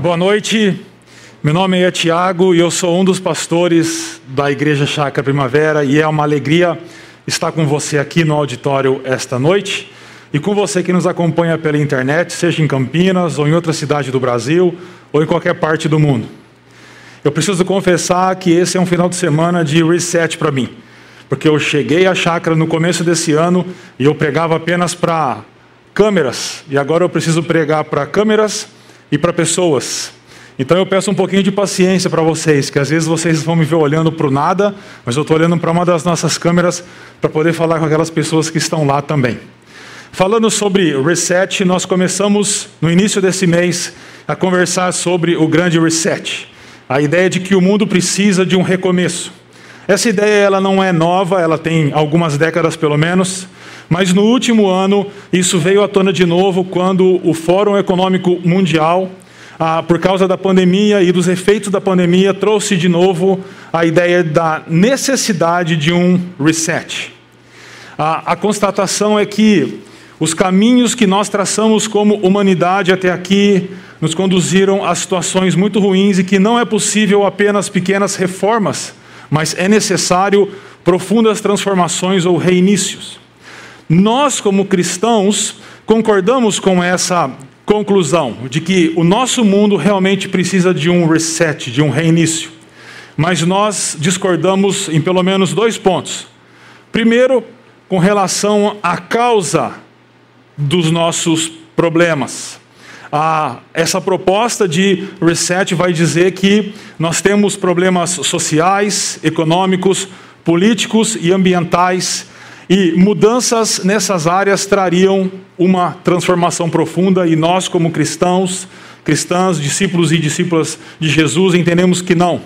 Boa noite, meu nome é Tiago e eu sou um dos pastores da Igreja Chácara Primavera e é uma alegria estar com você aqui no auditório esta noite e com você que nos acompanha pela internet, seja em Campinas ou em outra cidade do Brasil ou em qualquer parte do mundo. Eu preciso confessar que esse é um final de semana de reset para mim, porque eu cheguei à chácara no começo desse ano e eu pregava apenas para câmeras e agora eu preciso pregar para câmeras e para pessoas. Então eu peço um pouquinho de paciência para vocês, que às vezes vocês vão me ver olhando para o nada, mas eu estou olhando para uma das nossas câmeras para poder falar com aquelas pessoas que estão lá também. Falando sobre reset, nós começamos no início desse mês a conversar sobre o grande reset, a ideia de que o mundo precisa de um recomeço. Essa ideia ela não é nova, ela tem algumas décadas pelo menos, mas no último ano isso veio à tona de novo quando o Fórum Econômico Mundial, ah, por causa da pandemia e dos efeitos da pandemia, trouxe de novo a ideia da necessidade de um reset. a constatação é que os caminhos que nós traçamos como humanidade até aqui nos conduziram a situações muito ruins e que não é possível apenas pequenas reformas, mas é necessário profundas transformações ou reinícios. Nós, como cristãos, concordamos com essa conclusão de que o nosso mundo realmente precisa de um reset, de um reinício. Mas nós discordamos em pelo menos dois pontos. Primeiro, com relação à causa dos nossos problemas. Ah, essa proposta de reset vai dizer que nós temos problemas sociais, econômicos, políticos e ambientais e mudanças nessas áreas trariam uma transformação profunda, e nós, como cristãos, cristãs, discípulos e discípulas de Jesus, entendemos que não.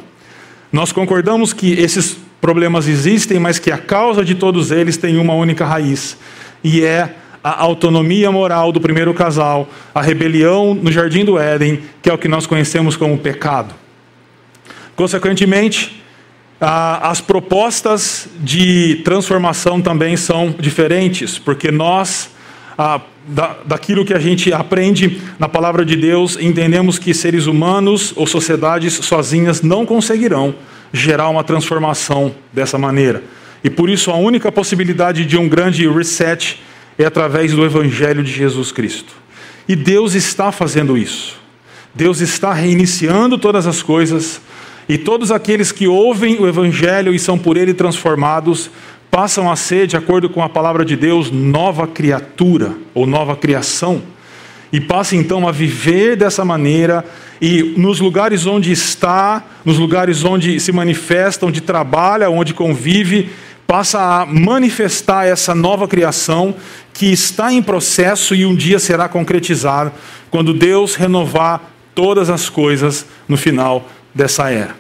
Nós concordamos que esses problemas existem, mas que a causa de todos eles tem uma única raiz, e é a autonomia moral do primeiro casal, a rebelião no jardim do Éden, que é o que nós conhecemos como pecado. Consequentemente, as propostas de transformação também são diferentes, porque nós, daquilo que a gente aprende na palavra de Deus, entendemos que seres humanos ou sociedades sozinhas não conseguirão gerar uma transformação dessa maneira. E por isso a única possibilidade de um grande reset é através do Evangelho de Jesus Cristo. E Deus está fazendo isso. Deus está reiniciando todas as coisas e todos aqueles que ouvem o Evangelho e são por ele transformados, passam a ser, de acordo com a palavra de Deus, nova criatura ou nova criação. E passam então a viver dessa maneira e nos lugares onde está, nos lugares onde se manifesta, onde trabalha, onde convive, passa a manifestar essa nova criação que está em processo e um dia será concretizada quando Deus renovar todas as coisas no final dessa era.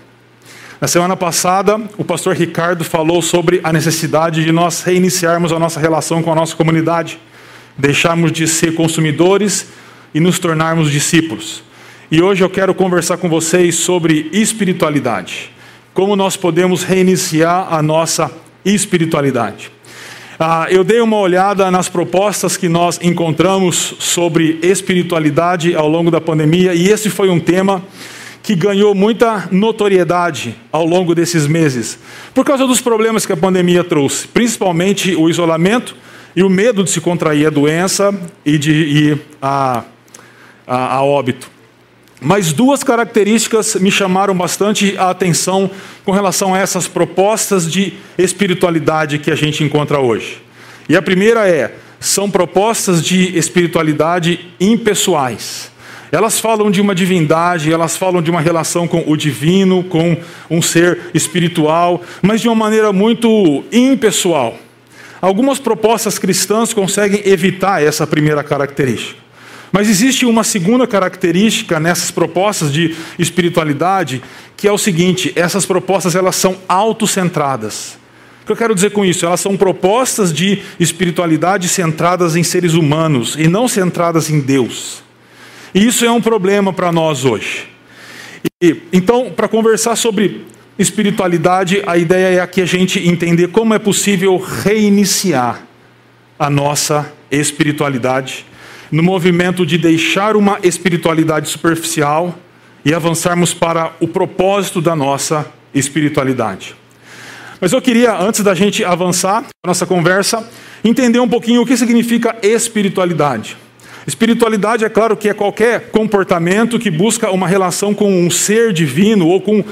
Na semana passada, o pastor Ricardo falou sobre a necessidade de nós reiniciarmos a nossa relação com a nossa comunidade, deixarmos de ser consumidores e nos tornarmos discípulos. E hoje eu quero conversar com vocês sobre espiritualidade. Como nós podemos reiniciar a nossa espiritualidade. Ah, eu dei uma olhada nas propostas que nós encontramos sobre espiritualidade ao longo da pandemia, e esse foi um tema que ganhou muita notoriedade ao longo desses meses, por causa dos problemas que a pandemia trouxe, principalmente o isolamento e o medo de se contrair a doença e de ir a, a, a óbito. Mas duas características me chamaram bastante a atenção com relação a essas propostas de espiritualidade que a gente encontra hoje. E a primeira é: são propostas de espiritualidade impessoais. Elas falam de uma divindade, elas falam de uma relação com o divino, com um ser espiritual, mas de uma maneira muito impessoal. Algumas propostas cristãs conseguem evitar essa primeira característica. Mas existe uma segunda característica nessas propostas de espiritualidade, que é o seguinte: essas propostas elas são autocentradas. O que eu quero dizer com isso? Elas são propostas de espiritualidade centradas em seres humanos e não centradas em Deus. E isso é um problema para nós hoje. E, então, para conversar sobre espiritualidade, a ideia é aqui a gente entender como é possível reiniciar a nossa espiritualidade no movimento de deixar uma espiritualidade superficial e avançarmos para o propósito da nossa espiritualidade. Mas eu queria, antes da gente avançar na nossa conversa, entender um pouquinho o que significa espiritualidade. Espiritualidade é claro que é qualquer comportamento que busca uma relação com um ser divino ou com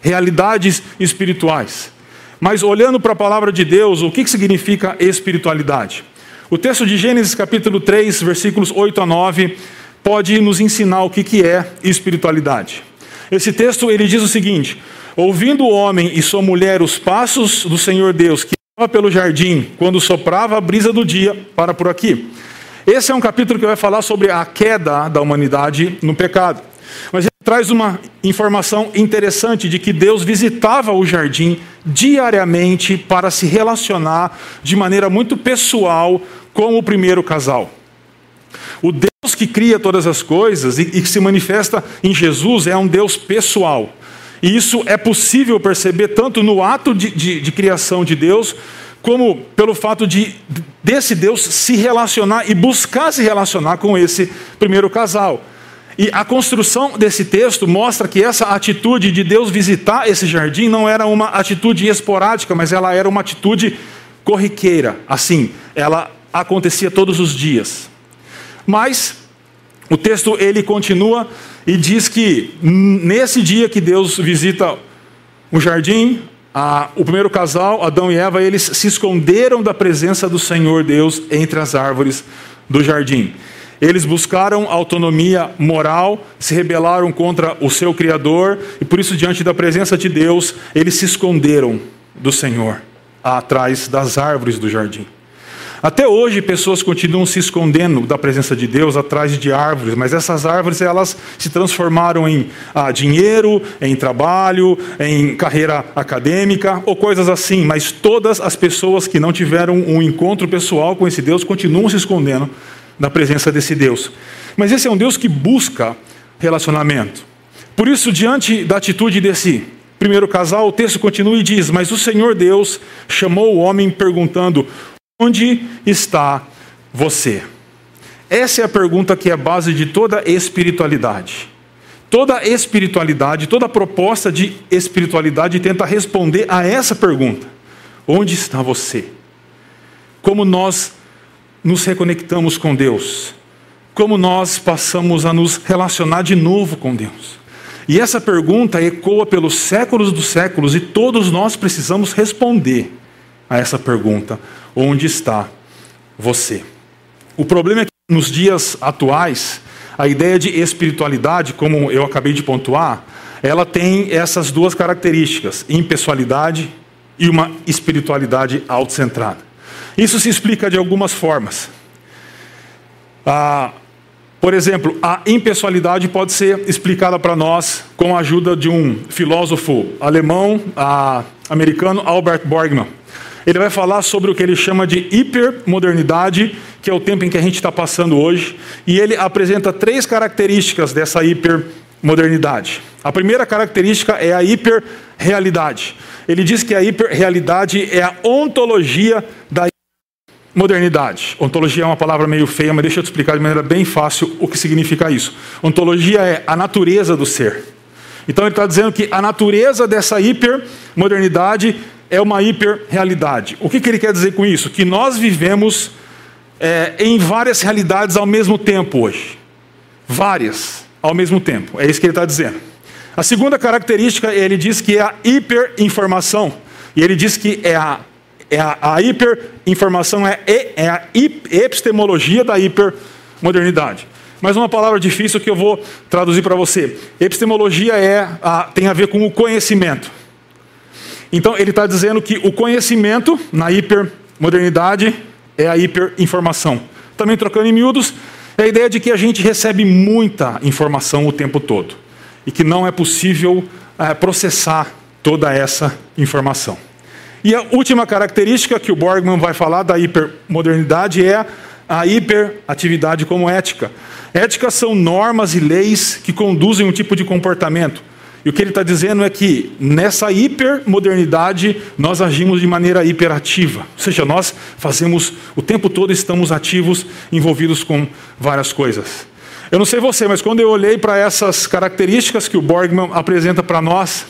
realidades espirituais. Mas olhando para a palavra de Deus, o que significa espiritualidade? O texto de Gênesis capítulo 3, versículos 8 a 9, pode nos ensinar o que é espiritualidade. Esse texto ele diz o seguinte: Ouvindo o homem e sua mulher os passos do Senhor Deus que estava pelo jardim, quando soprava a brisa do dia, para por aqui. Esse é um capítulo que vai falar sobre a queda da humanidade no pecado. Mas ele traz uma informação interessante de que Deus visitava o jardim diariamente para se relacionar de maneira muito pessoal com o primeiro casal. O Deus que cria todas as coisas e que se manifesta em Jesus é um Deus pessoal. E isso é possível perceber tanto no ato de, de, de criação de Deus, como pelo fato de desse Deus se relacionar e buscar se relacionar com esse primeiro casal. E a construção desse texto mostra que essa atitude de Deus visitar esse jardim não era uma atitude esporádica, mas ela era uma atitude corriqueira. Assim, ela acontecia todos os dias. Mas o texto ele continua e diz que nesse dia que Deus visita o jardim, a, o primeiro casal, Adão e Eva, eles se esconderam da presença do Senhor Deus entre as árvores do jardim. Eles buscaram autonomia moral, se rebelaram contra o seu Criador e por isso, diante da presença de Deus, eles se esconderam do Senhor, atrás das árvores do jardim. Até hoje, pessoas continuam se escondendo da presença de Deus atrás de árvores, mas essas árvores elas se transformaram em ah, dinheiro, em trabalho, em carreira acadêmica ou coisas assim. Mas todas as pessoas que não tiveram um encontro pessoal com esse Deus continuam se escondendo da presença desse Deus. Mas esse é um Deus que busca relacionamento. Por isso, diante da atitude desse primeiro casal, o texto continua e diz: Mas o Senhor Deus chamou o homem perguntando: Onde está você? Essa é a pergunta que é a base de toda espiritualidade. Toda espiritualidade, toda proposta de espiritualidade tenta responder a essa pergunta: Onde está você? Como nós nos reconectamos com Deus? Como nós passamos a nos relacionar de novo com Deus? E essa pergunta ecoa pelos séculos dos séculos e todos nós precisamos responder a essa pergunta: onde está você? O problema é que nos dias atuais, a ideia de espiritualidade, como eu acabei de pontuar, ela tem essas duas características: impessoalidade e uma espiritualidade autocentrada. Isso se explica de algumas formas. Ah, por exemplo, a impessoalidade pode ser explicada para nós com a ajuda de um filósofo alemão, ah, americano, Albert Borgman ele vai falar sobre o que ele chama de hipermodernidade, que é o tempo em que a gente está passando hoje, e ele apresenta três características dessa hipermodernidade. A primeira característica é a hiperrealidade. Ele diz que a hiperrealidade é a ontologia da modernidade. Ontologia é uma palavra meio feia, mas deixa eu te explicar de maneira bem fácil o que significa isso. Ontologia é a natureza do ser. Então ele está dizendo que a natureza dessa hipermodernidade é uma hiperrealidade. O que, que ele quer dizer com isso? Que nós vivemos é, em várias realidades ao mesmo tempo hoje. Várias ao mesmo tempo. É isso que ele está dizendo. A segunda característica, ele diz que é a hiperinformação. E ele diz que é a, é a, a hiperinformação é, é a epistemologia da hipermodernidade. Mas uma palavra difícil que eu vou traduzir para você. Epistemologia é a, tem a ver com o conhecimento. Então ele está dizendo que o conhecimento na hipermodernidade é a hiperinformação. Também trocando em miúdos, é a ideia de que a gente recebe muita informação o tempo todo e que não é possível é, processar toda essa informação. E a última característica que o Borgman vai falar da hipermodernidade é a hiperatividade como ética. Éticas são normas e leis que conduzem um tipo de comportamento. E o que ele está dizendo é que nessa hipermodernidade nós agimos de maneira hiperativa. Ou seja, nós fazemos o tempo todo estamos ativos, envolvidos com várias coisas. Eu não sei você, mas quando eu olhei para essas características que o Borgman apresenta para nós,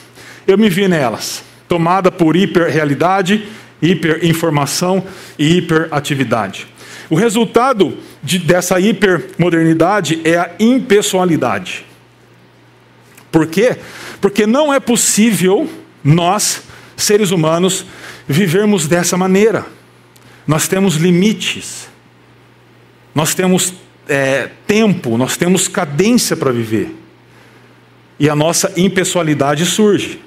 eu me vi nelas, tomada por hiperrealidade, hiperinformação e hiperatividade. O resultado de, dessa hipermodernidade é a impessoalidade. Por quê? Porque não é possível nós, seres humanos, vivermos dessa maneira. Nós temos limites, nós temos é, tempo, nós temos cadência para viver. E a nossa impessoalidade surge.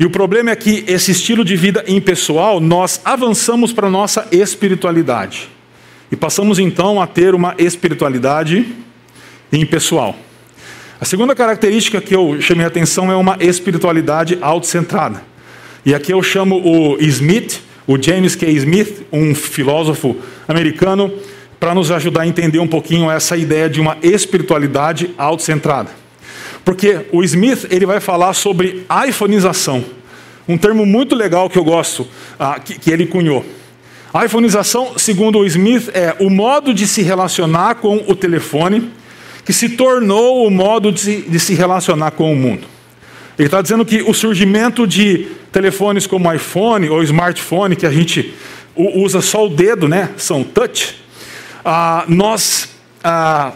E o problema é que esse estilo de vida impessoal, nós avançamos para a nossa espiritualidade. E passamos então a ter uma espiritualidade impessoal. A segunda característica que eu chamei a atenção é uma espiritualidade autocentrada. E aqui eu chamo o Smith, o James K. Smith, um filósofo americano, para nos ajudar a entender um pouquinho essa ideia de uma espiritualidade autocentrada. Porque o Smith ele vai falar sobre iPhoneização, um termo muito legal que eu gosto, ah, que, ele cunhou. A iPhoneização, segundo o Smith, é o modo de se relacionar com o telefone que se tornou o modo de se, de se relacionar com o mundo. Ele está dizendo que o surgimento de telefones como iPhone ou smartphone, que a gente usa só o dedo, né? São touch ah, nós ah,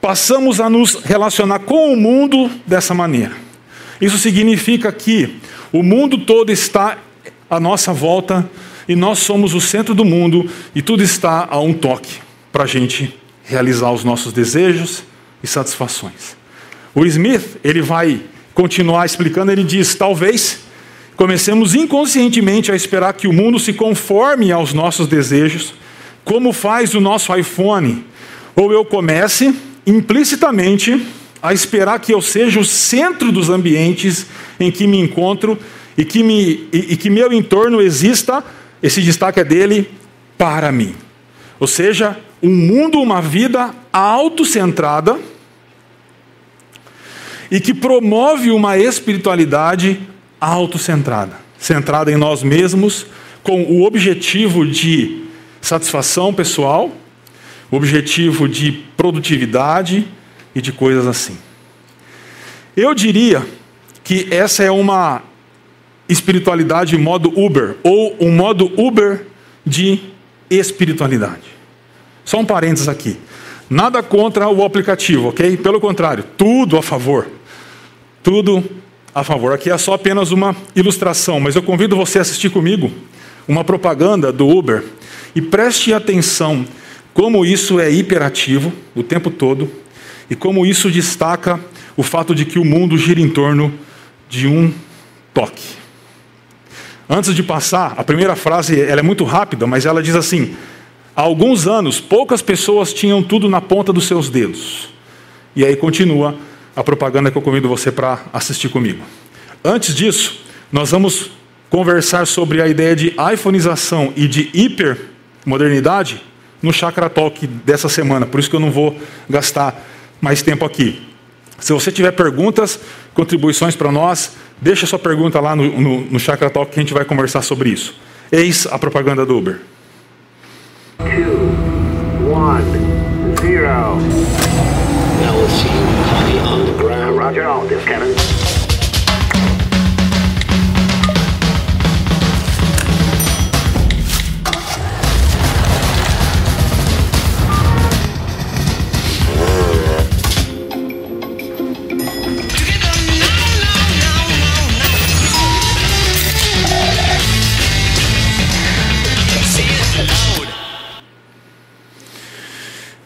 passamos a nos relacionar com o mundo dessa maneira. Isso significa que o mundo todo está à nossa volta e nós somos o centro do mundo e tudo está a um toque para a gente realizar os nossos desejos e satisfações. O Smith ele vai continuar explicando. Ele diz: talvez comecemos inconscientemente a esperar que o mundo se conforme aos nossos desejos como faz o nosso iPhone, ou eu comece implicitamente a esperar que eu seja o centro dos ambientes em que me encontro e que, me, e, e que meu entorno exista, esse destaque é dele, para mim. Ou seja, um mundo, uma vida autocentrada e que promove uma espiritualidade autocentrada, centrada em nós mesmos, com o objetivo de satisfação pessoal, objetivo de produtividade e de coisas assim. Eu diria que essa é uma espiritualidade modo Uber, ou um modo Uber de espiritualidade. Só um parênteses aqui. Nada contra o aplicativo, ok? Pelo contrário, tudo a favor. Tudo a favor. Aqui é só apenas uma ilustração, mas eu convido você a assistir comigo uma propaganda do Uber e preste atenção como isso é hiperativo o tempo todo e como isso destaca o fato de que o mundo gira em torno de um toque. Antes de passar, a primeira frase ela é muito rápida, mas ela diz assim: há alguns anos poucas pessoas tinham tudo na ponta dos seus dedos. E aí continua a propaganda que eu convido você para assistir comigo. Antes disso, nós vamos conversar sobre a ideia de iPhoneização e de hiper modernidade no Chakra Talk dessa semana, por isso que eu não vou gastar mais tempo aqui. Se você tiver perguntas, contribuições para nós, deixa sua pergunta lá no, no, no Chakra Talk que a gente vai conversar sobre isso. Eis a propaganda do Uber. Two, one, zero. Now we'll see you on the ground. Roger all this, Captain.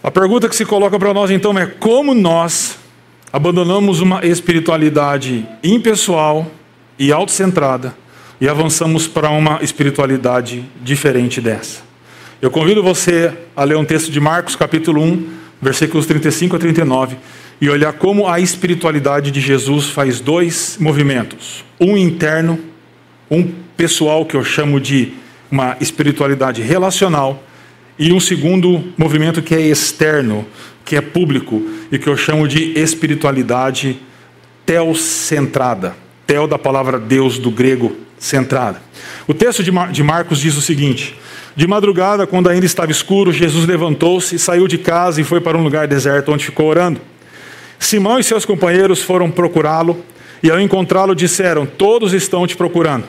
A pergunta que se coloca para nós então é como nós abandonamos uma espiritualidade impessoal e autocentrada e avançamos para uma espiritualidade diferente dessa. Eu convido você a ler um texto de Marcos, capítulo 1, versículos 35 a 39, e olhar como a espiritualidade de Jesus faz dois movimentos: um interno, um pessoal que eu chamo de uma espiritualidade relacional, e um segundo movimento que é externo, que é público e que eu chamo de espiritualidade teocentrada. Teo da palavra Deus do grego centrada. O texto de Marcos diz o seguinte: De madrugada, quando ainda estava escuro, Jesus levantou-se, saiu de casa e foi para um lugar deserto onde ficou orando. Simão e seus companheiros foram procurá-lo e, ao encontrá-lo, disseram: Todos estão te procurando.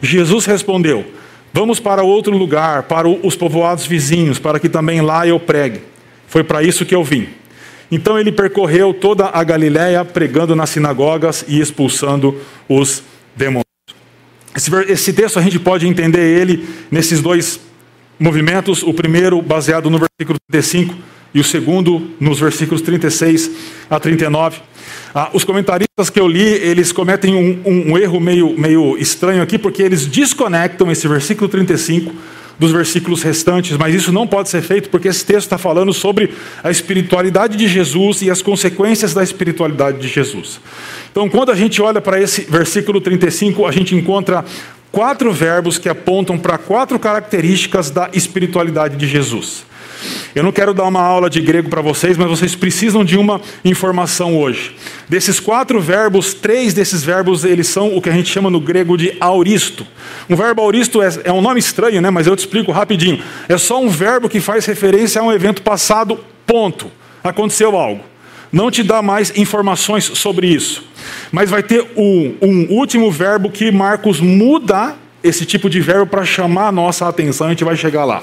Jesus respondeu: Vamos para outro lugar, para os povoados vizinhos, para que também lá eu pregue. Foi para isso que eu vim. Então ele percorreu toda a Galiléia, pregando nas sinagogas e expulsando os demônios. Esse, texto a gente pode entender ele nesses dois movimentos. O primeiro baseado no versículo 35 e o segundo nos versículos 36 a 39. Ah, os comentaristas que eu li, eles cometem um, um, um erro meio, meio estranho aqui, porque eles desconectam esse versículo 35 dos versículos restantes, mas isso não pode ser feito porque esse texto está falando sobre a espiritualidade de Jesus e as consequências da espiritualidade de Jesus. Então, quando a gente olha para esse versículo 35, a gente encontra quatro verbos que apontam para quatro características da espiritualidade de Jesus. Eu não quero dar uma aula de grego para vocês, mas vocês precisam de uma informação hoje. Desses quatro verbos, três desses verbos eles são o que a gente chama no grego de auristo. Um verbo auristo é, é um nome estranho, né? Mas eu te explico rapidinho. É só um verbo que faz referência a um evento passado. Ponto. Aconteceu algo. Não te dá mais informações sobre isso. Mas vai ter um, um último verbo que Marcos muda esse tipo de verbo para chamar a nossa atenção. A gente vai chegar lá.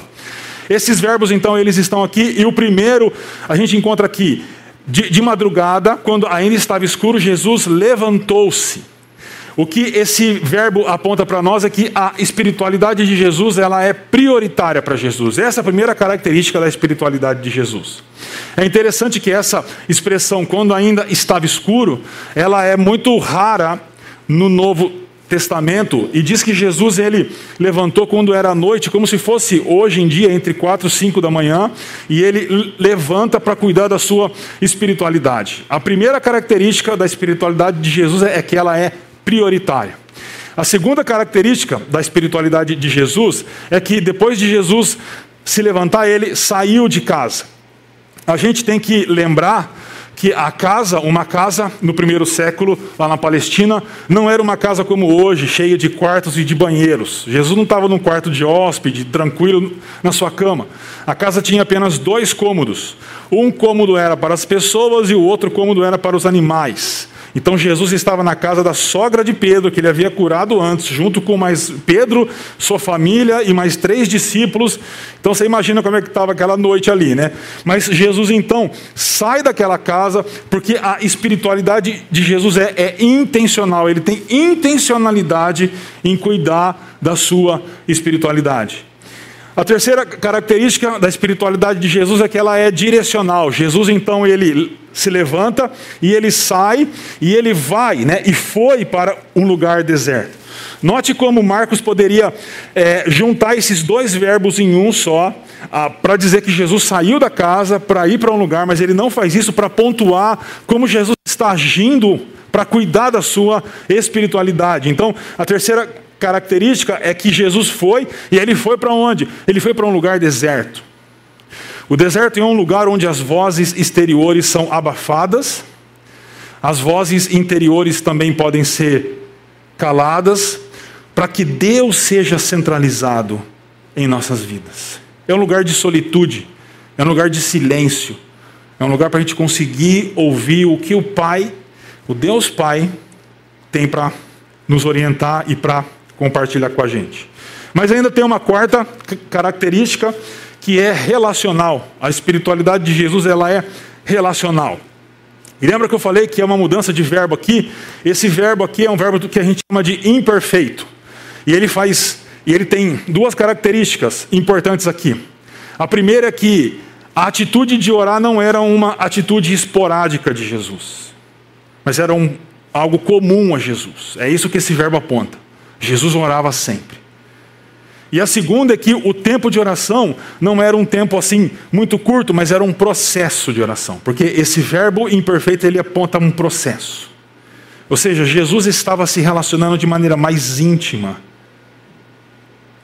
Esses verbos, então, eles estão aqui, e o primeiro a gente encontra aqui. De, de madrugada, quando ainda estava escuro, Jesus levantou-se. O que esse verbo aponta para nós é que a espiritualidade de Jesus ela é prioritária para Jesus. Essa é a primeira característica da espiritualidade de Jesus. É interessante que essa expressão, quando ainda estava escuro, ela é muito rara no Novo Testamento e diz que Jesus ele levantou quando era noite, como se fosse hoje em dia entre quatro e cinco da manhã, e ele levanta para cuidar da sua espiritualidade. A primeira característica da espiritualidade de Jesus é que ela é prioritária. A segunda característica da espiritualidade de Jesus é que depois de Jesus se levantar, ele saiu de casa. A gente tem que lembrar que a casa, uma casa no primeiro século, lá na Palestina, não era uma casa como hoje, cheia de quartos e de banheiros. Jesus não estava num quarto de hóspede, tranquilo na sua cama. A casa tinha apenas dois cômodos. Um cômodo era para as pessoas e o outro cômodo era para os animais. Então Jesus estava na casa da sogra de Pedro, que ele havia curado antes, junto com mais Pedro, sua família e mais três discípulos. Então você imagina como é que estava aquela noite ali, né? Mas Jesus então sai daquela casa, porque a espiritualidade de Jesus é, é intencional, ele tem intencionalidade em cuidar da sua espiritualidade. A terceira característica da espiritualidade de Jesus é que ela é direcional. Jesus então ele se levanta e ele sai e ele vai, né? E foi para um lugar deserto. Note como Marcos poderia é, juntar esses dois verbos em um só, para dizer que Jesus saiu da casa para ir para um lugar, mas ele não faz isso para pontuar como Jesus está agindo para cuidar da sua espiritualidade. Então, a terceira característica é que Jesus foi, e ele foi para onde? Ele foi para um lugar deserto. O deserto é um lugar onde as vozes exteriores são abafadas, as vozes interiores também podem ser caladas, para que Deus seja centralizado em nossas vidas. É um lugar de solitude, é um lugar de silêncio, é um lugar para a gente conseguir ouvir o que o Pai, o Deus Pai, tem para nos orientar e para compartilhar com a gente. Mas ainda tem uma quarta característica que é relacional. A espiritualidade de Jesus ela é relacional. E lembra que eu falei que é uma mudança de verbo aqui? Esse verbo aqui é um verbo que a gente chama de imperfeito. E ele faz, e ele tem duas características importantes aqui. A primeira é que a atitude de orar não era uma atitude esporádica de Jesus, mas era um, algo comum a Jesus. É isso que esse verbo aponta. Jesus orava sempre. E a segunda é que o tempo de oração não era um tempo assim muito curto, mas era um processo de oração, porque esse verbo imperfeito ele aponta um processo. Ou seja, Jesus estava se relacionando de maneira mais íntima,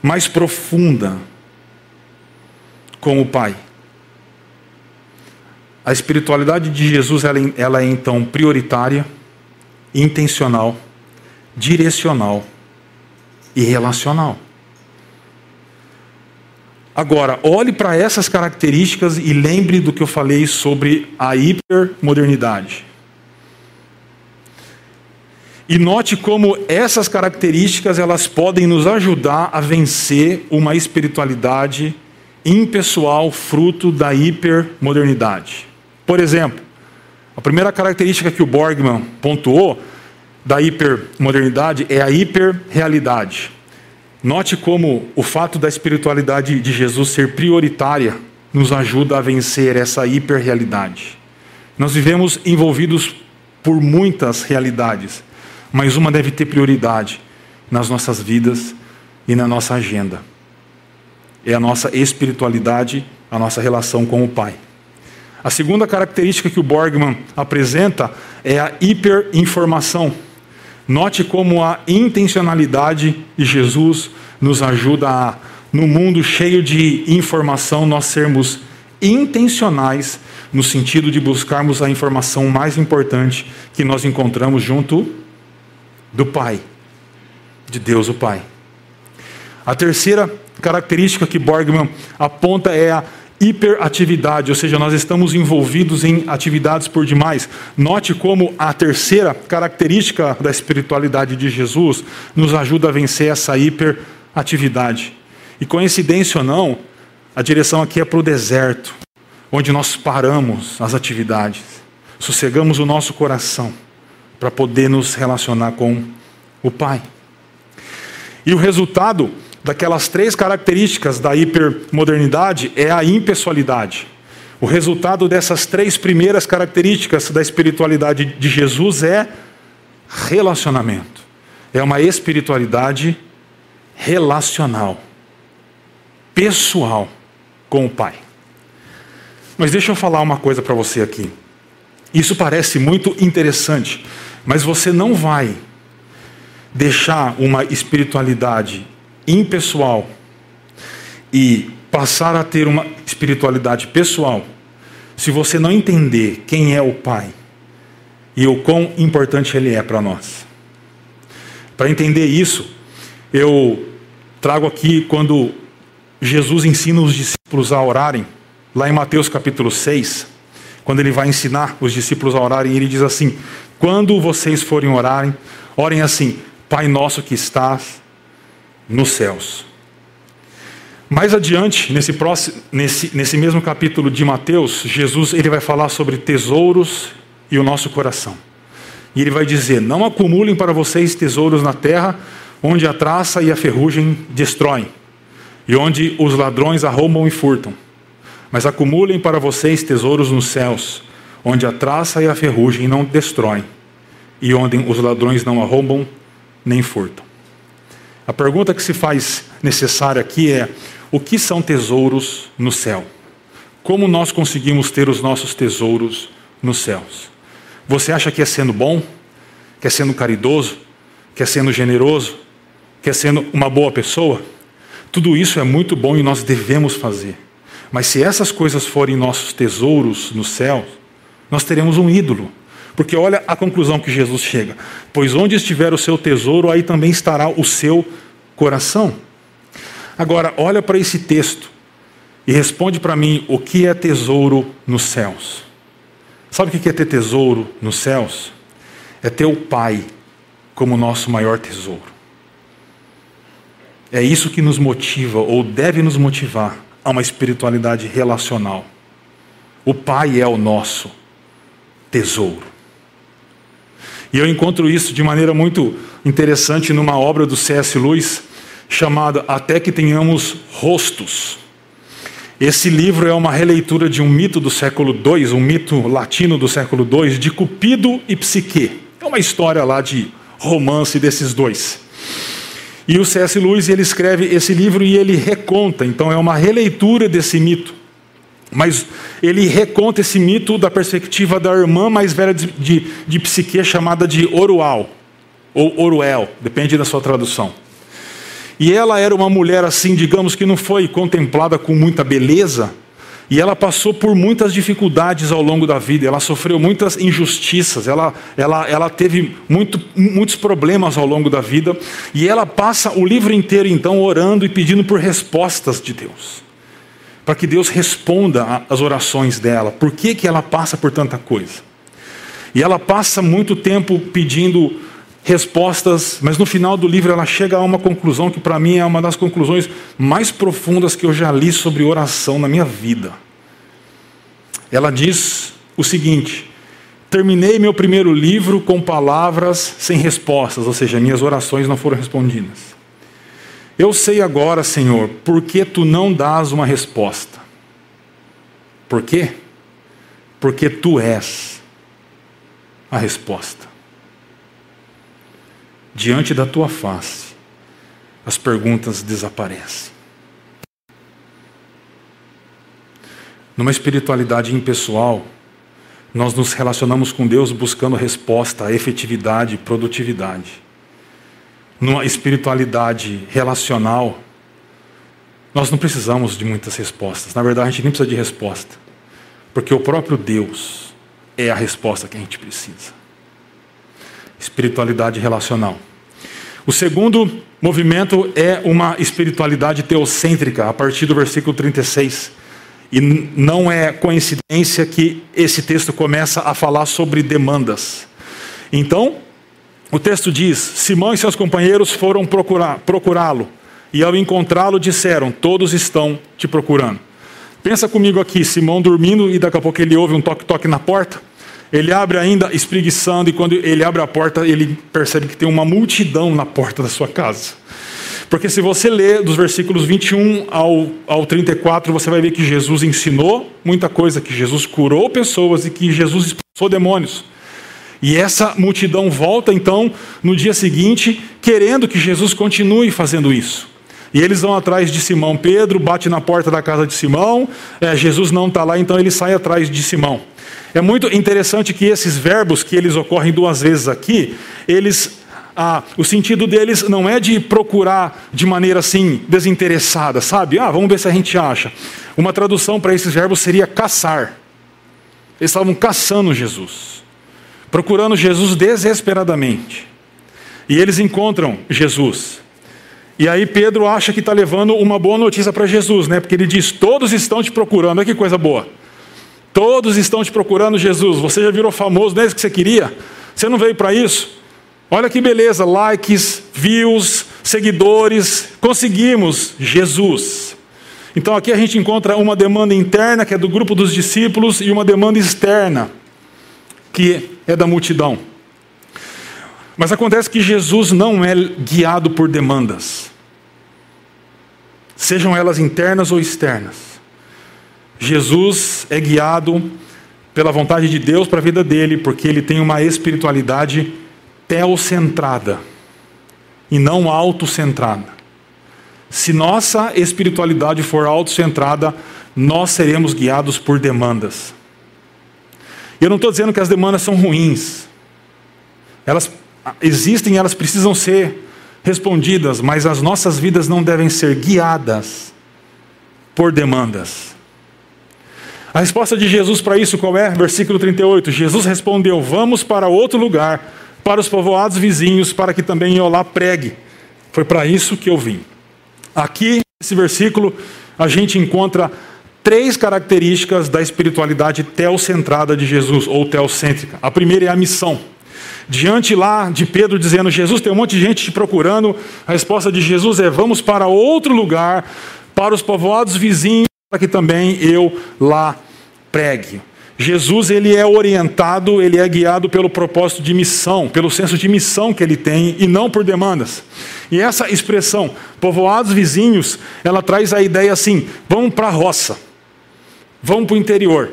mais profunda com o Pai. A espiritualidade de Jesus ela, ela é então prioritária, intencional, direcional e relacional. Agora, olhe para essas características e lembre do que eu falei sobre a hipermodernidade. E note como essas características elas podem nos ajudar a vencer uma espiritualidade impessoal fruto da hipermodernidade. Por exemplo, a primeira característica que o Borgman pontuou da hipermodernidade é a hiperrealidade. Note como o fato da espiritualidade de Jesus ser prioritária nos ajuda a vencer essa hiperrealidade. Nós vivemos envolvidos por muitas realidades mas uma deve ter prioridade nas nossas vidas e na nossa agenda. É a nossa espiritualidade, a nossa relação com o Pai. A segunda característica que o Borgman apresenta é a hiperinformação. Note como a intencionalidade de Jesus nos ajuda a, no mundo cheio de informação, nós sermos intencionais no sentido de buscarmos a informação mais importante que nós encontramos junto do Pai, de Deus o Pai. A terceira característica que Borgman aponta é a hiperatividade, ou seja, nós estamos envolvidos em atividades por demais. Note como a terceira característica da espiritualidade de Jesus nos ajuda a vencer essa hiperatividade. E coincidência ou não, a direção aqui é para o deserto, onde nós paramos as atividades, sossegamos o nosso coração para poder nos relacionar com o Pai. E o resultado daquelas três características da hipermodernidade é a impessoalidade. O resultado dessas três primeiras características da espiritualidade de Jesus é relacionamento. É uma espiritualidade relacional, pessoal com o Pai. Mas deixa eu falar uma coisa para você aqui. Isso parece muito interessante, mas você não vai deixar uma espiritualidade impessoal e passar a ter uma espiritualidade pessoal se você não entender quem é o Pai e o quão importante Ele é para nós. Para entender isso, eu trago aqui quando Jesus ensina os discípulos a orarem, lá em Mateus capítulo 6, quando ele vai ensinar os discípulos a orarem, ele diz assim: quando vocês forem orarem, orem assim: Pai nosso que estás nos céus. Mais adiante, nesse, próximo, nesse, nesse mesmo capítulo de Mateus, Jesus ele vai falar sobre tesouros e o nosso coração. E ele vai dizer: Não acumulem para vocês tesouros na terra, onde a traça e a ferrugem destroem, e onde os ladrões arrombam e furtam. Mas acumulem para vocês tesouros nos céus, onde a traça e a ferrugem não destroem, e onde os ladrões não arrombam nem furtam. A pergunta que se faz necessária aqui é: o que são tesouros no céu? Como nós conseguimos ter os nossos tesouros nos céus? Você acha que é sendo bom? Que é sendo caridoso? Que é sendo generoso? Que é sendo uma boa pessoa? Tudo isso é muito bom e nós devemos fazer. Mas se essas coisas forem nossos tesouros no céu, nós teremos um ídolo. Porque olha a conclusão que Jesus chega: Pois onde estiver o seu tesouro, aí também estará o seu coração. Agora, olha para esse texto e responde para mim o que é tesouro nos céus. Sabe o que é ter tesouro nos céus? É ter o Pai como nosso maior tesouro. É isso que nos motiva, ou deve nos motivar, a uma espiritualidade relacional. O Pai é o nosso tesouro. E eu encontro isso de maneira muito interessante numa obra do C.S. Lewis chamada Até que Tenhamos Rostos. Esse livro é uma releitura de um mito do século II, um mito latino do século II, de Cupido e Psique. É uma história lá de romance desses dois. E o C.S. Lewis ele escreve esse livro e ele reconta, então é uma releitura desse mito. Mas ele reconta esse mito da perspectiva da irmã mais velha de, de, de Psique, chamada de Orual, ou Oruel, depende da sua tradução. E ela era uma mulher assim, digamos que não foi contemplada com muita beleza, e ela passou por muitas dificuldades ao longo da vida, ela sofreu muitas injustiças, ela, ela, ela teve muito, muitos problemas ao longo da vida, e ela passa o livro inteiro então orando e pedindo por respostas de Deus. Para que Deus responda às orações dela. Por que, que ela passa por tanta coisa? E ela passa muito tempo pedindo respostas, mas no final do livro ela chega a uma conclusão que para mim é uma das conclusões mais profundas que eu já li sobre oração na minha vida. Ela diz o seguinte: Terminei meu primeiro livro com palavras sem respostas, ou seja, minhas orações não foram respondidas. Eu sei agora, Senhor, por que tu não dás uma resposta. Por quê? Porque tu és a resposta. Diante da tua face, as perguntas desaparecem. Numa espiritualidade impessoal, nós nos relacionamos com Deus buscando resposta, efetividade, produtividade. Numa espiritualidade relacional, nós não precisamos de muitas respostas. Na verdade, a gente nem precisa de resposta. Porque o próprio Deus é a resposta que a gente precisa. Espiritualidade relacional. O segundo movimento é uma espiritualidade teocêntrica, a partir do versículo 36. E não é coincidência que esse texto começa a falar sobre demandas. Então, o texto diz: Simão e seus companheiros foram procurá-lo, e ao encontrá-lo disseram: Todos estão te procurando. Pensa comigo aqui, Simão dormindo e daqui a pouco ele ouve um toque-toque na porta. Ele abre ainda espreguiçando, e quando ele abre a porta, ele percebe que tem uma multidão na porta da sua casa. Porque se você ler dos versículos 21 ao, ao 34, você vai ver que Jesus ensinou muita coisa, que Jesus curou pessoas e que Jesus expulsou demônios. E essa multidão volta então no dia seguinte, querendo que Jesus continue fazendo isso. E eles vão atrás de Simão. Pedro bate na porta da casa de Simão. É, Jesus não está lá, então ele sai atrás de Simão. É muito interessante que esses verbos, que eles ocorrem duas vezes aqui, eles ah, o sentido deles não é de procurar de maneira assim desinteressada, sabe? Ah, vamos ver se a gente acha. Uma tradução para esses verbos seria caçar. Eles estavam caçando Jesus, procurando Jesus desesperadamente. E eles encontram Jesus. E aí Pedro acha que está levando uma boa notícia para Jesus, né? Porque ele diz: Todos estão te procurando. Olha que coisa boa. Todos estão te procurando, Jesus. Você já virou famoso, não é isso que você queria? Você não veio para isso? Olha que beleza, likes, views, seguidores, conseguimos Jesus. Então aqui a gente encontra uma demanda interna, que é do grupo dos discípulos, e uma demanda externa, que é da multidão. Mas acontece que Jesus não é guiado por demandas, sejam elas internas ou externas. Jesus é guiado pela vontade de Deus para a vida dele, porque ele tem uma espiritualidade teocentrada e não autocentrada. Se nossa espiritualidade for autocentrada, nós seremos guiados por demandas. Eu não estou dizendo que as demandas são ruins. Elas existem, elas precisam ser respondidas, mas as nossas vidas não devem ser guiadas por demandas. A resposta de Jesus para isso qual é? Versículo 38. Jesus respondeu: Vamos para outro lugar para os povoados vizinhos, para que também eu lá pregue. Foi para isso que eu vim. Aqui, nesse versículo, a gente encontra três características da espiritualidade teocentrada de Jesus, ou teocêntrica. A primeira é a missão. Diante lá de Pedro dizendo: Jesus, tem um monte de gente te procurando. A resposta de Jesus é: vamos para outro lugar, para os povoados vizinhos, para que também eu lá pregue. Jesus ele é orientado, ele é guiado pelo propósito de missão, pelo senso de missão que ele tem e não por demandas. E essa expressão, povoados vizinhos, ela traz a ideia assim: vamos para a roça, vamos para o interior.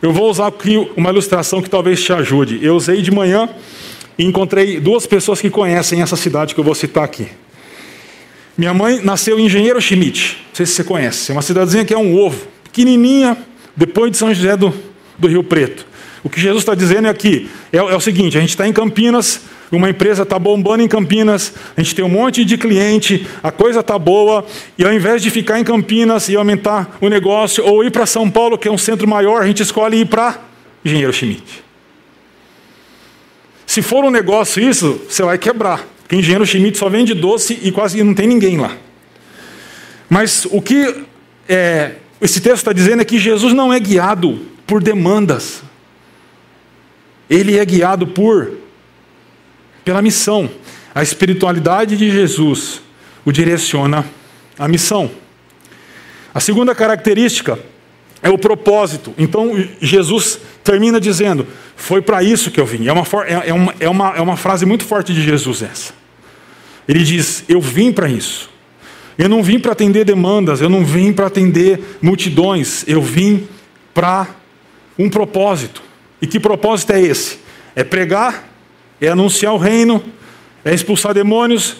Eu vou usar aqui uma ilustração que talvez te ajude. Eu usei de manhã e encontrei duas pessoas que conhecem essa cidade que eu vou citar aqui. Minha mãe nasceu em Engenheiro Schmidt, não sei se você conhece, é uma cidadezinha que é um ovo, pequenininha, depois de São José do, do Rio Preto. O que Jesus está dizendo é aqui é, é o seguinte: a gente está em Campinas, uma empresa está bombando em Campinas, a gente tem um monte de cliente, a coisa está boa, e ao invés de ficar em Campinas e aumentar o negócio, ou ir para São Paulo, que é um centro maior, a gente escolhe ir para Engenheiro Schmidt. Se for um negócio isso, você vai quebrar, porque Engenheiro Schmidt só vende doce e quase não tem ninguém lá. Mas o que é, esse texto está dizendo é que Jesus não é guiado por demandas. Ele é guiado por pela missão. A espiritualidade de Jesus o direciona à missão. A segunda característica é o propósito. Então Jesus termina dizendo: Foi para isso que eu vim. É uma, é, é, uma, é, uma, é uma frase muito forte de Jesus essa. Ele diz: Eu vim para isso. Eu não vim para atender demandas, eu não vim para atender multidões, eu vim para um propósito. E que propósito é esse? É pregar, é anunciar o reino, é expulsar demônios,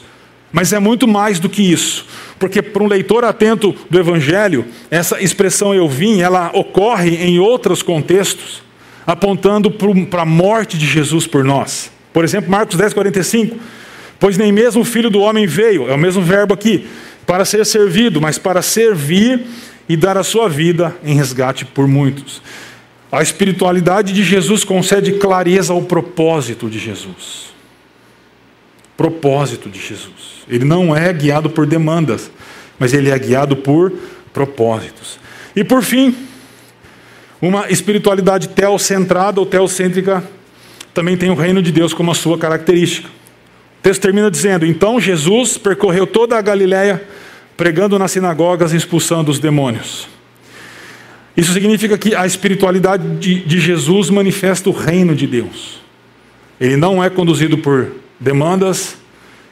mas é muito mais do que isso. Porque para um leitor atento do evangelho, essa expressão eu vim, ela ocorre em outros contextos, apontando para a morte de Jesus por nós. Por exemplo, Marcos 10, 45. Pois nem mesmo o filho do homem veio, é o mesmo verbo aqui, para ser servido, mas para servir e dar a sua vida em resgate por muitos. A espiritualidade de Jesus concede clareza ao propósito de Jesus. Propósito de Jesus. Ele não é guiado por demandas, mas ele é guiado por propósitos. E por fim, uma espiritualidade teocentrada ou teocêntrica também tem o reino de Deus como a sua característica. O texto termina dizendo: Então Jesus percorreu toda a Galiléia, pregando nas sinagogas e expulsando os demônios. Isso significa que a espiritualidade de, de Jesus manifesta o reino de Deus. Ele não é conduzido por demandas,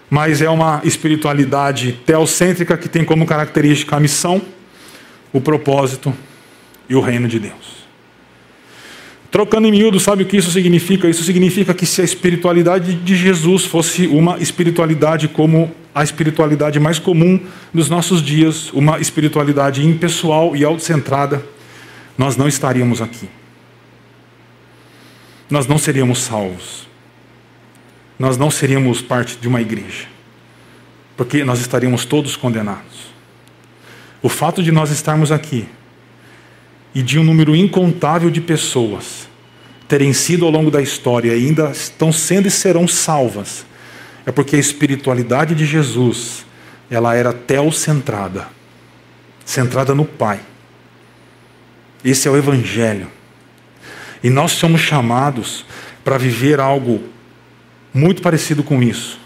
mas é uma espiritualidade teocêntrica que tem como característica a missão, o propósito e o reino de Deus. Trocando em miúdo, sabe o que isso significa? Isso significa que se a espiritualidade de Jesus fosse uma espiritualidade como a espiritualidade mais comum dos nossos dias, uma espiritualidade impessoal e autocentrada, nós não estaríamos aqui. Nós não seríamos salvos. Nós não seríamos parte de uma igreja. Porque nós estaríamos todos condenados. O fato de nós estarmos aqui e de um número incontável de pessoas terem sido ao longo da história e ainda estão sendo e serão salvas, é porque a espiritualidade de Jesus, ela era teocentrada, centrada no Pai. Esse é o Evangelho. E nós somos chamados para viver algo muito parecido com isso.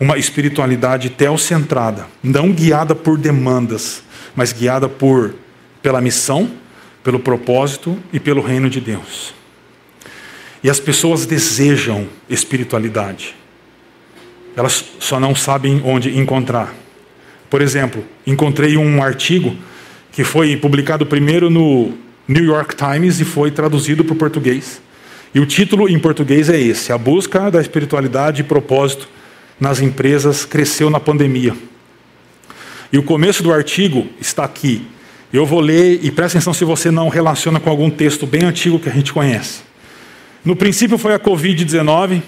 Uma espiritualidade teocentrada, não guiada por demandas, mas guiada por pela missão, pelo propósito e pelo reino de Deus. E as pessoas desejam espiritualidade. Elas só não sabem onde encontrar. Por exemplo, encontrei um artigo que foi publicado primeiro no New York Times e foi traduzido para o português. E o título em português é esse: A busca da espiritualidade e propósito nas empresas cresceu na pandemia. E o começo do artigo está aqui. Eu vou ler e presta atenção se você não relaciona com algum texto bem antigo que a gente conhece. No princípio foi a Covid-19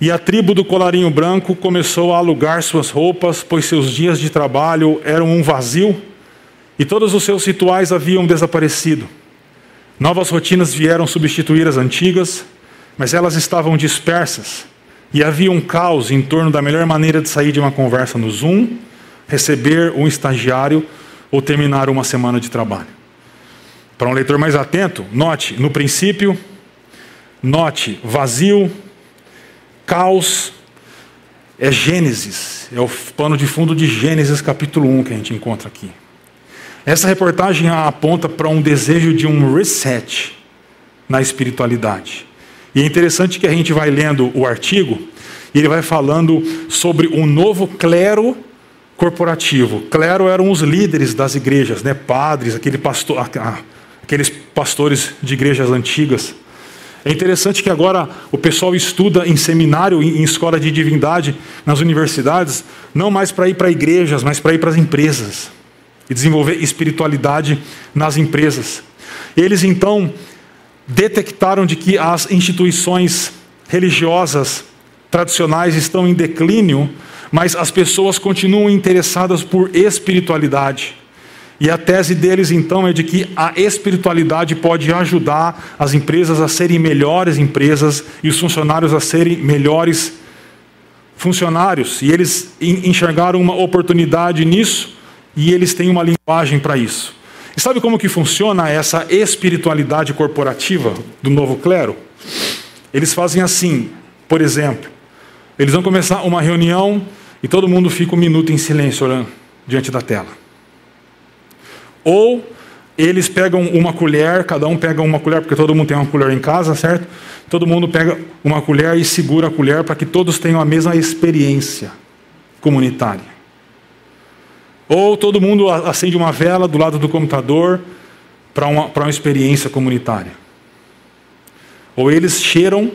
e a tribo do colarinho branco começou a alugar suas roupas, pois seus dias de trabalho eram um vazio e todos os seus rituais haviam desaparecido. Novas rotinas vieram substituir as antigas, mas elas estavam dispersas e havia um caos em torno da melhor maneira de sair de uma conversa no Zoom, receber um estagiário ou terminar uma semana de trabalho. Para um leitor mais atento, note, no princípio, note vazio, caos, é Gênesis, é o pano de fundo de Gênesis capítulo 1 que a gente encontra aqui. Essa reportagem aponta para um desejo de um reset na espiritualidade. E é interessante que a gente vai lendo o artigo e ele vai falando sobre um novo clero corporativo. Clero eram os líderes das igrejas, né? padres, aquele pastor, aqueles pastores de igrejas antigas. É interessante que agora o pessoal estuda em seminário, em escola de divindade, nas universidades, não mais para ir para igrejas, mas para ir para as empresas e desenvolver espiritualidade nas empresas. Eles então detectaram de que as instituições religiosas tradicionais estão em declínio, mas as pessoas continuam interessadas por espiritualidade. E a tese deles então é de que a espiritualidade pode ajudar as empresas a serem melhores empresas e os funcionários a serem melhores funcionários. E eles enxergaram uma oportunidade nisso e eles têm uma linguagem para isso. E sabe como que funciona essa espiritualidade corporativa do novo clero? Eles fazem assim, por exemplo, eles vão começar uma reunião e todo mundo fica um minuto em silêncio orando diante da tela. Ou eles pegam uma colher, cada um pega uma colher, porque todo mundo tem uma colher em casa, certo? Todo mundo pega uma colher e segura a colher para que todos tenham a mesma experiência comunitária. Ou todo mundo acende uma vela do lado do computador para uma, para uma experiência comunitária. Ou eles cheiram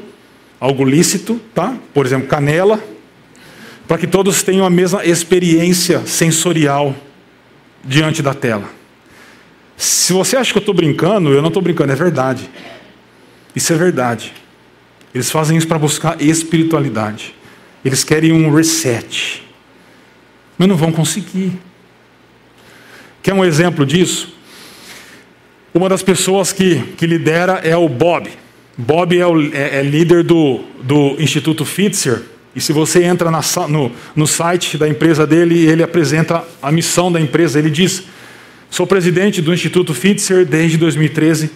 algo lícito, tá? Por exemplo, canela, para que todos tenham a mesma experiência sensorial diante da tela. Se você acha que eu estou brincando, eu não estou brincando, é verdade. Isso é verdade. Eles fazem isso para buscar espiritualidade. Eles querem um reset. Mas não vão conseguir. Quer um exemplo disso? Uma das pessoas que, que lidera é o Bob. Bob é, o, é, é líder do, do Instituto Fitzer. E se você entra na, no, no site da empresa dele, ele apresenta a missão da empresa. Ele diz: Sou presidente do Instituto Fitzer desde 2013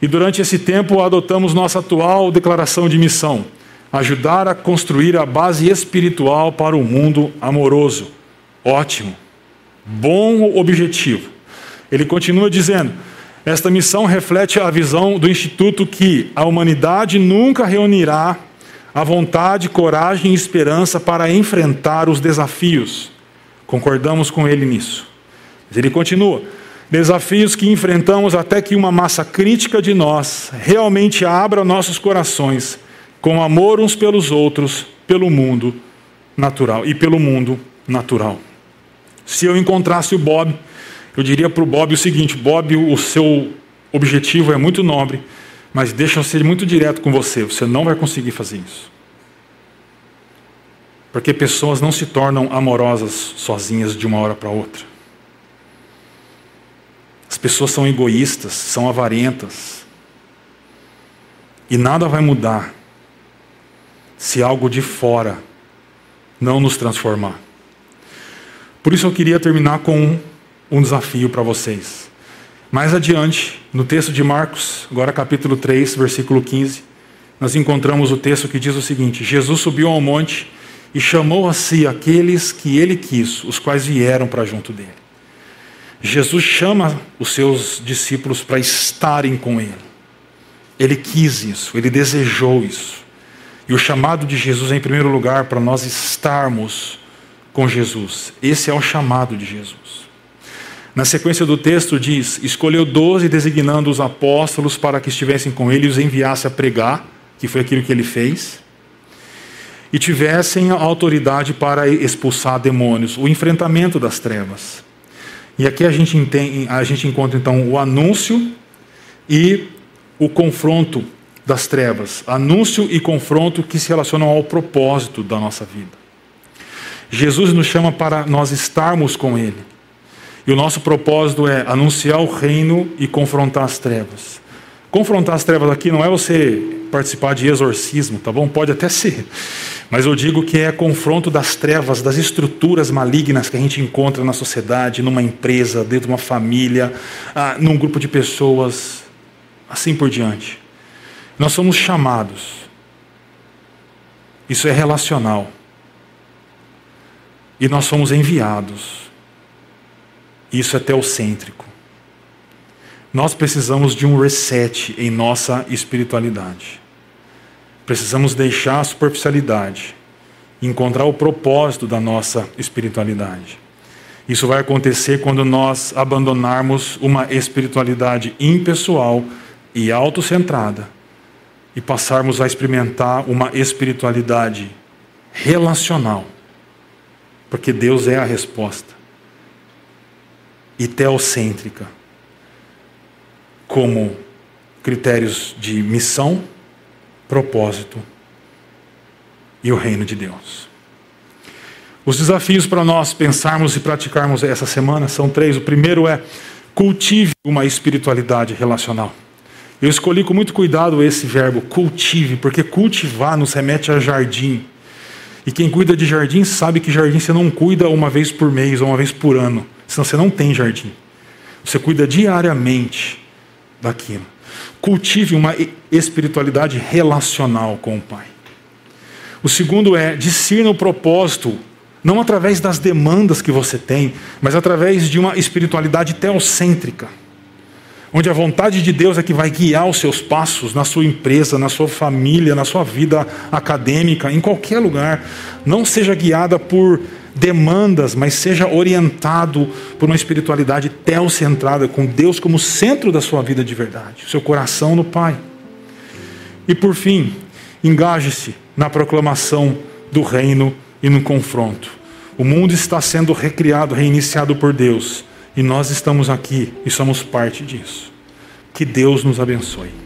e durante esse tempo adotamos nossa atual declaração de missão: ajudar a construir a base espiritual para o mundo amoroso. Ótimo. Bom objetivo. Ele continua dizendo: esta missão reflete a visão do Instituto que a humanidade nunca reunirá a vontade, coragem e esperança para enfrentar os desafios. Concordamos com ele nisso. Ele continua: desafios que enfrentamos até que uma massa crítica de nós realmente abra nossos corações com amor uns pelos outros, pelo mundo natural e pelo mundo natural. Se eu encontrasse o Bob, eu diria para o Bob o seguinte: Bob, o seu objetivo é muito nobre, mas deixa eu ser muito direto com você, você não vai conseguir fazer isso. Porque pessoas não se tornam amorosas sozinhas de uma hora para outra. As pessoas são egoístas, são avarentas. E nada vai mudar se algo de fora não nos transformar. Por isso eu queria terminar com um desafio para vocês. Mais adiante, no texto de Marcos, agora capítulo 3, versículo 15, nós encontramos o texto que diz o seguinte: Jesus subiu ao monte e chamou a si aqueles que ele quis, os quais vieram para junto dele. Jesus chama os seus discípulos para estarem com ele. Ele quis isso, ele desejou isso. E o chamado de Jesus em primeiro lugar, para nós estarmos com Jesus. Esse é o chamado de Jesus. Na sequência do texto diz: Escolheu doze, designando os apóstolos para que estivessem com ele e os enviasse a pregar, que foi aquilo que ele fez, e tivessem autoridade para expulsar demônios, o enfrentamento das trevas. E aqui a gente, entende, a gente encontra então o anúncio e o confronto das trevas. Anúncio e confronto que se relacionam ao propósito da nossa vida. Jesus nos chama para nós estarmos com Ele. E o nosso propósito é anunciar o reino e confrontar as trevas. Confrontar as trevas aqui não é você participar de exorcismo, tá bom? Pode até ser. Mas eu digo que é confronto das trevas, das estruturas malignas que a gente encontra na sociedade, numa empresa, dentro de uma família, ah, num grupo de pessoas, assim por diante. Nós somos chamados. Isso é relacional. E nós somos enviados isso é teocêntrico. Nós precisamos de um reset em nossa espiritualidade. Precisamos deixar a superficialidade encontrar o propósito da nossa espiritualidade. Isso vai acontecer quando nós abandonarmos uma espiritualidade impessoal e autocentrada e passarmos a experimentar uma espiritualidade relacional. Porque Deus é a resposta e teocêntrica como critérios de missão, propósito e o reino de Deus. Os desafios para nós pensarmos e praticarmos essa semana são três. O primeiro é cultive uma espiritualidade relacional. Eu escolhi com muito cuidado esse verbo cultive, porque cultivar nos remete a jardim. E quem cuida de jardim sabe que jardim você não cuida uma vez por mês ou uma vez por ano senão você não tem jardim. Você cuida diariamente daquilo. Cultive uma espiritualidade relacional com o Pai. O segundo é discirna o propósito, não através das demandas que você tem, mas através de uma espiritualidade teocêntrica onde a vontade de Deus é que vai guiar os seus passos na sua empresa, na sua família, na sua vida acadêmica, em qualquer lugar. Não seja guiada por demandas, mas seja orientado por uma espiritualidade teocentrada, com Deus como centro da sua vida de verdade, seu coração no Pai. E por fim, engaje-se na proclamação do reino e no confronto. O mundo está sendo recriado, reiniciado por Deus. E nós estamos aqui e somos parte disso. Que Deus nos abençoe.